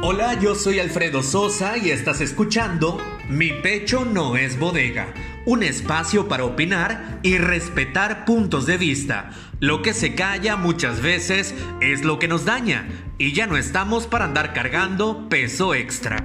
Hola, yo soy Alfredo Sosa y estás escuchando Mi pecho no es bodega, un espacio para opinar y respetar puntos de vista. Lo que se calla muchas veces es lo que nos daña y ya no estamos para andar cargando peso extra.